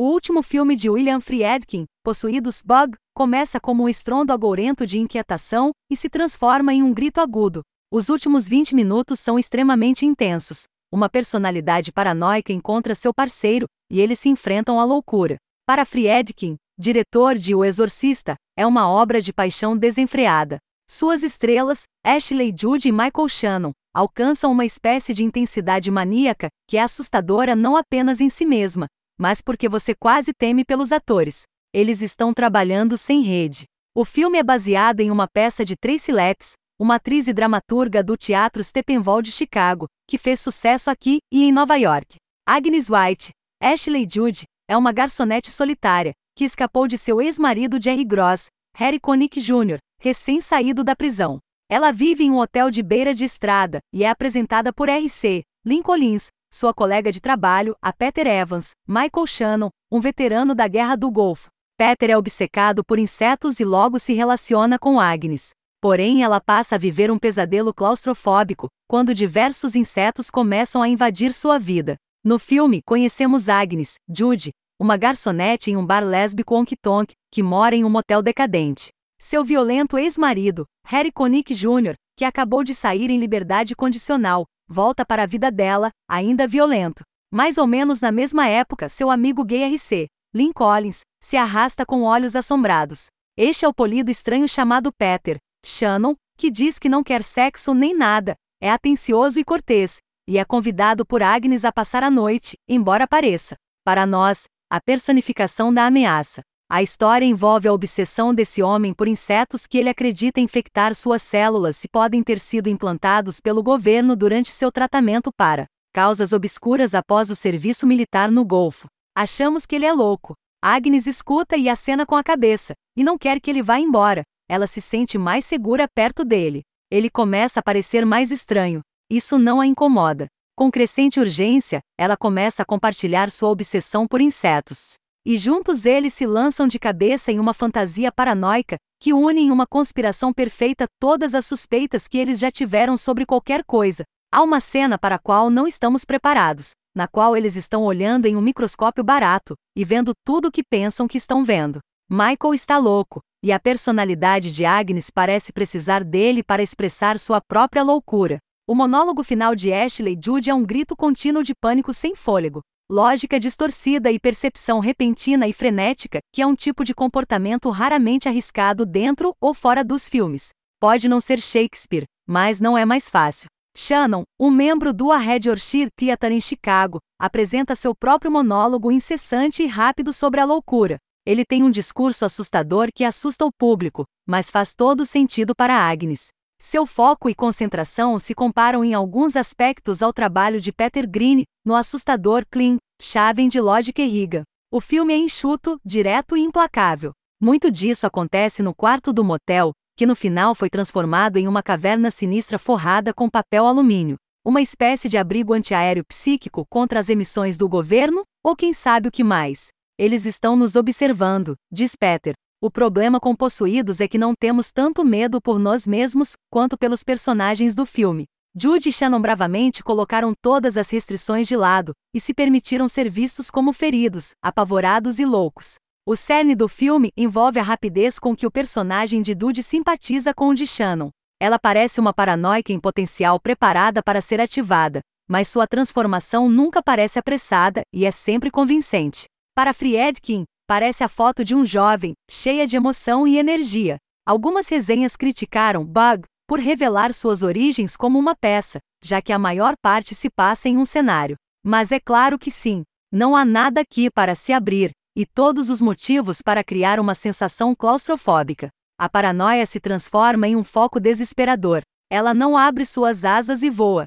O último filme de William Friedkin, Possuídos Bug, começa como um estrondo agourento de inquietação e se transforma em um grito agudo. Os últimos 20 minutos são extremamente intensos. Uma personalidade paranoica encontra seu parceiro e eles se enfrentam à loucura. Para Friedkin, diretor de O Exorcista, é uma obra de paixão desenfreada. Suas estrelas, Ashley Judd e Michael Shannon, alcançam uma espécie de intensidade maníaca que é assustadora não apenas em si mesma, mas porque você quase teme pelos atores. Eles estão trabalhando sem rede. O filme é baseado em uma peça de Tracy Letts, uma atriz e dramaturga do Teatro Steppenwolf de Chicago, que fez sucesso aqui e em Nova York. Agnes White, Ashley Judd, é uma garçonete solitária, que escapou de seu ex-marido Jerry Gross, Harry Connick Jr., recém-saído da prisão. Ela vive em um hotel de beira de estrada e é apresentada por R.C. Lincolns, sua colega de trabalho, a Peter Evans, Michael Shannon, um veterano da Guerra do Golfo. Peter é obcecado por insetos e logo se relaciona com Agnes. Porém, ela passa a viver um pesadelo claustrofóbico quando diversos insetos começam a invadir sua vida. No filme, conhecemos Agnes, Judy, uma garçonete em um bar lésbico onk-tonk, que mora em um motel decadente. Seu violento ex-marido, Harry Connick Jr., que acabou de sair em liberdade condicional, volta para a vida dela, ainda violento. Mais ou menos na mesma época, seu amigo gay RC, Lynn Collins, se arrasta com olhos assombrados. Este é o polido estranho chamado Peter, Shannon, que diz que não quer sexo nem nada, é atencioso e cortês, e é convidado por Agnes a passar a noite, embora pareça, para nós, a personificação da ameaça. A história envolve a obsessão desse homem por insetos que ele acredita infectar suas células se podem ter sido implantados pelo governo durante seu tratamento para causas obscuras após o serviço militar no Golfo. Achamos que ele é louco. Agnes escuta e acena com a cabeça, e não quer que ele vá embora. Ela se sente mais segura perto dele. Ele começa a parecer mais estranho. Isso não a incomoda. Com crescente urgência, ela começa a compartilhar sua obsessão por insetos e juntos eles se lançam de cabeça em uma fantasia paranoica que une em uma conspiração perfeita todas as suspeitas que eles já tiveram sobre qualquer coisa. Há uma cena para a qual não estamos preparados, na qual eles estão olhando em um microscópio barato e vendo tudo o que pensam que estão vendo. Michael está louco, e a personalidade de Agnes parece precisar dele para expressar sua própria loucura. O monólogo final de Ashley Judd é um grito contínuo de pânico sem fôlego lógica distorcida e percepção repentina e frenética, que é um tipo de comportamento raramente arriscado dentro ou fora dos filmes. Pode não ser Shakespeare, mas não é mais fácil. Shannon, um membro do A Red Yorkshire Theatre em Chicago, apresenta seu próprio monólogo incessante e rápido sobre a loucura. Ele tem um discurso assustador que assusta o público, mas faz todo sentido para Agnes. Seu foco e concentração se comparam em alguns aspectos ao trabalho de Peter Green, no assustador Clean, Chave de Logic e Riga. O filme é enxuto, direto e implacável. Muito disso acontece no quarto do motel, que no final foi transformado em uma caverna sinistra forrada com papel alumínio. Uma espécie de abrigo antiaéreo psíquico contra as emissões do governo, ou quem sabe o que mais. Eles estão nos observando, diz Peter, o problema com Possuídos é que não temos tanto medo por nós mesmos quanto pelos personagens do filme. Jude e Shannon bravamente colocaram todas as restrições de lado e se permitiram ser vistos como feridos, apavorados e loucos. O cerne do filme envolve a rapidez com que o personagem de Dude simpatiza com o de Shannon. Ela parece uma paranoica em potencial preparada para ser ativada, mas sua transformação nunca parece apressada e é sempre convincente. Para Friedkin, parece a foto de um jovem, cheia de emoção e energia. Algumas resenhas criticaram Bug por revelar suas origens como uma peça, já que a maior parte se passa em um cenário. Mas é claro que sim, não há nada aqui para se abrir, e todos os motivos para criar uma sensação claustrofóbica. A paranoia se transforma em um foco desesperador. Ela não abre suas asas e voa.